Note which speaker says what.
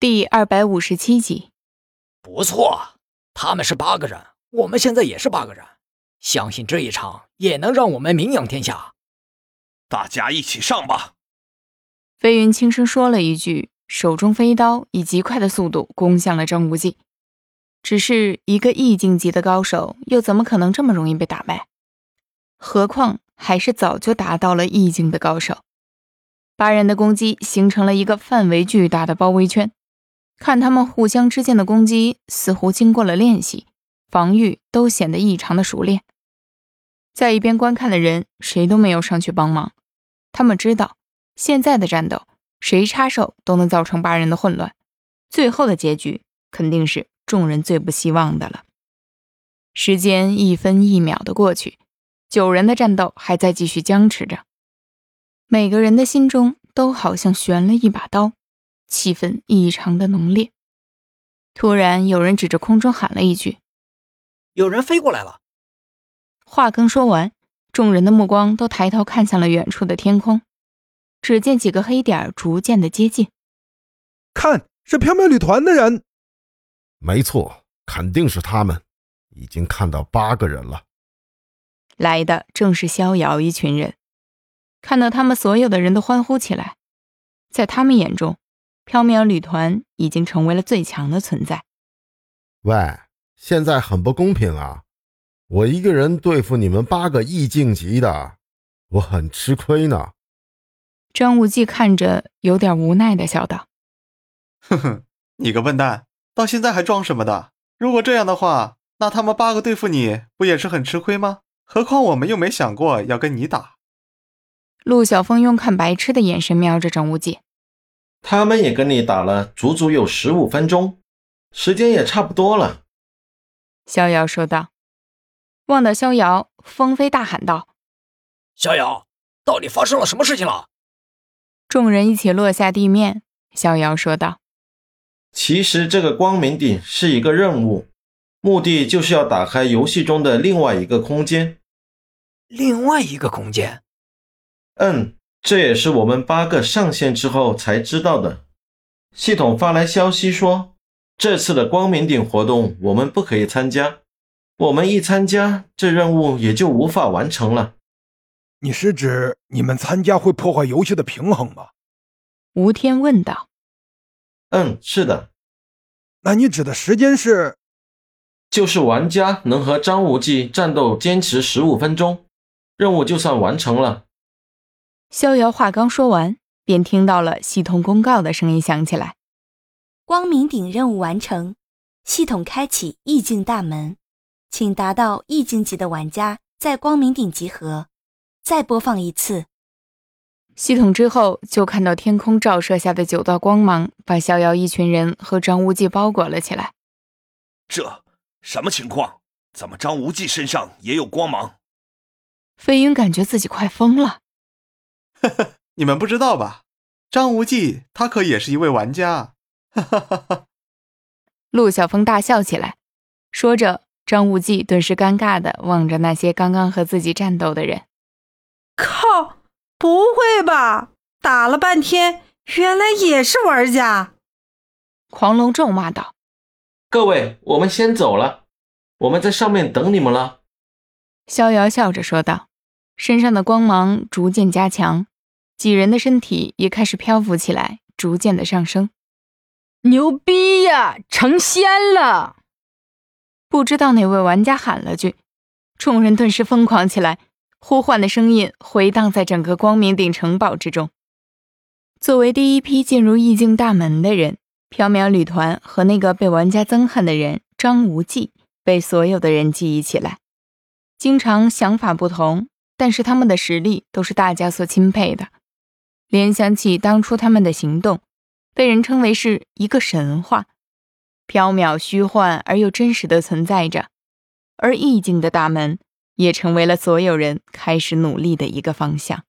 Speaker 1: 第二百五十七集，
Speaker 2: 不错，他们是八个人，我们现在也是八个人，相信这一场也能让我们名扬天下。
Speaker 3: 大家一起上吧！
Speaker 1: 飞云轻声说了一句，手中飞刀以极快的速度攻向了张无忌。只是一个意境级的高手，又怎么可能这么容易被打败？何况还是早就达到了意境的高手。八人的攻击形成了一个范围巨大的包围圈，看他们互相之间的攻击，似乎经过了练习，防御都显得异常的熟练。在一边观看的人，谁都没有上去帮忙。他们知道，现在的战斗，谁插手都能造成八人的混乱，最后的结局肯定是。众人最不希望的了。时间一分一秒的过去，九人的战斗还在继续僵持着，每个人的心中都好像悬了一把刀，气氛异常的浓烈。突然，有人指着空中喊了一句：“
Speaker 2: 有人飞过来了！”
Speaker 1: 话刚说完，众人的目光都抬头看向了远处的天空，只见几个黑点逐渐的接近。
Speaker 4: 看，是缥缈旅团的人。
Speaker 5: 没错，肯定是他们。已经看到八个人了，
Speaker 1: 来的正是逍遥一群人。看到他们，所有的人都欢呼起来。在他们眼中，缥缈旅团已经成为了最强的存在。
Speaker 5: 喂，现在很不公平啊！我一个人对付你们八个意境级的，我很吃亏呢。
Speaker 1: 张无忌看着，有点无奈的笑道：“
Speaker 6: 哼哼，你个笨蛋！”到现在还装什么的？如果这样的话，那他们八个对付你不也是很吃亏吗？何况我们又没想过要跟你打。
Speaker 1: 陆小凤用看白痴的眼神瞄着张无忌。
Speaker 7: 他们也跟你打了足足有十五分钟，时间也差不多了。
Speaker 1: 逍遥说道。望到逍遥，风飞大喊道：“
Speaker 2: 逍遥，到底发生了什么事情了？”
Speaker 1: 众人一起落下地面。逍遥说道。
Speaker 7: 其实这个光明顶是一个任务，目的就是要打开游戏中的另外一个空间。
Speaker 2: 另外一个空间？
Speaker 7: 嗯，这也是我们八个上线之后才知道的。系统发来消息说，这次的光明顶活动我们不可以参加。我们一参加，这任务也就无法完成了。
Speaker 4: 你是指你们参加会破坏游戏的平衡吗？
Speaker 1: 吴天问道。
Speaker 7: 嗯，是的。
Speaker 4: 那你指的时间是？
Speaker 7: 就是玩家能和张无忌战斗坚持十五分钟，任务就算完成了。
Speaker 1: 逍遥话刚说完，便听到了系统公告的声音响起来：“
Speaker 8: 光明顶任务完成，系统开启意境大门，请达到意境级的玩家在光明顶集合。再播放一次。”
Speaker 1: 系统之后，就看到天空照射下的九道光芒，把逍遥一群人和张无忌包裹了起来。
Speaker 3: 这什么情况？怎么张无忌身上也有光芒？
Speaker 1: 飞云感觉自己快疯了。
Speaker 6: 呵呵，你们不知道吧？张无忌他可也是一位玩家。哈哈哈哈。
Speaker 1: 陆小峰大笑起来，说着，张无忌顿时尴尬的望着那些刚刚和自己战斗的人。
Speaker 9: 靠！不会吧！打了半天，原来也是玩家。
Speaker 1: 狂龙咒骂道：“
Speaker 7: 各位，我们先走了，我们在上面等你们了。”
Speaker 1: 逍遥笑着说道，身上的光芒逐渐加强，几人的身体也开始漂浮起来，逐渐的上升。
Speaker 10: 牛逼呀！成仙了！
Speaker 1: 不知道哪位玩家喊了句，众人顿时疯狂起来。呼唤的声音回荡在整个光明顶城堡之中。作为第一批进入意境大门的人，缥缈旅团和那个被玩家憎恨的人张无忌被所有的人记忆起来。经常想法不同，但是他们的实力都是大家所钦佩的。联想起当初他们的行动，被人称为是一个神话，缥缈虚幻而又真实的存在着。而意境的大门。也成为了所有人开始努力的一个方向。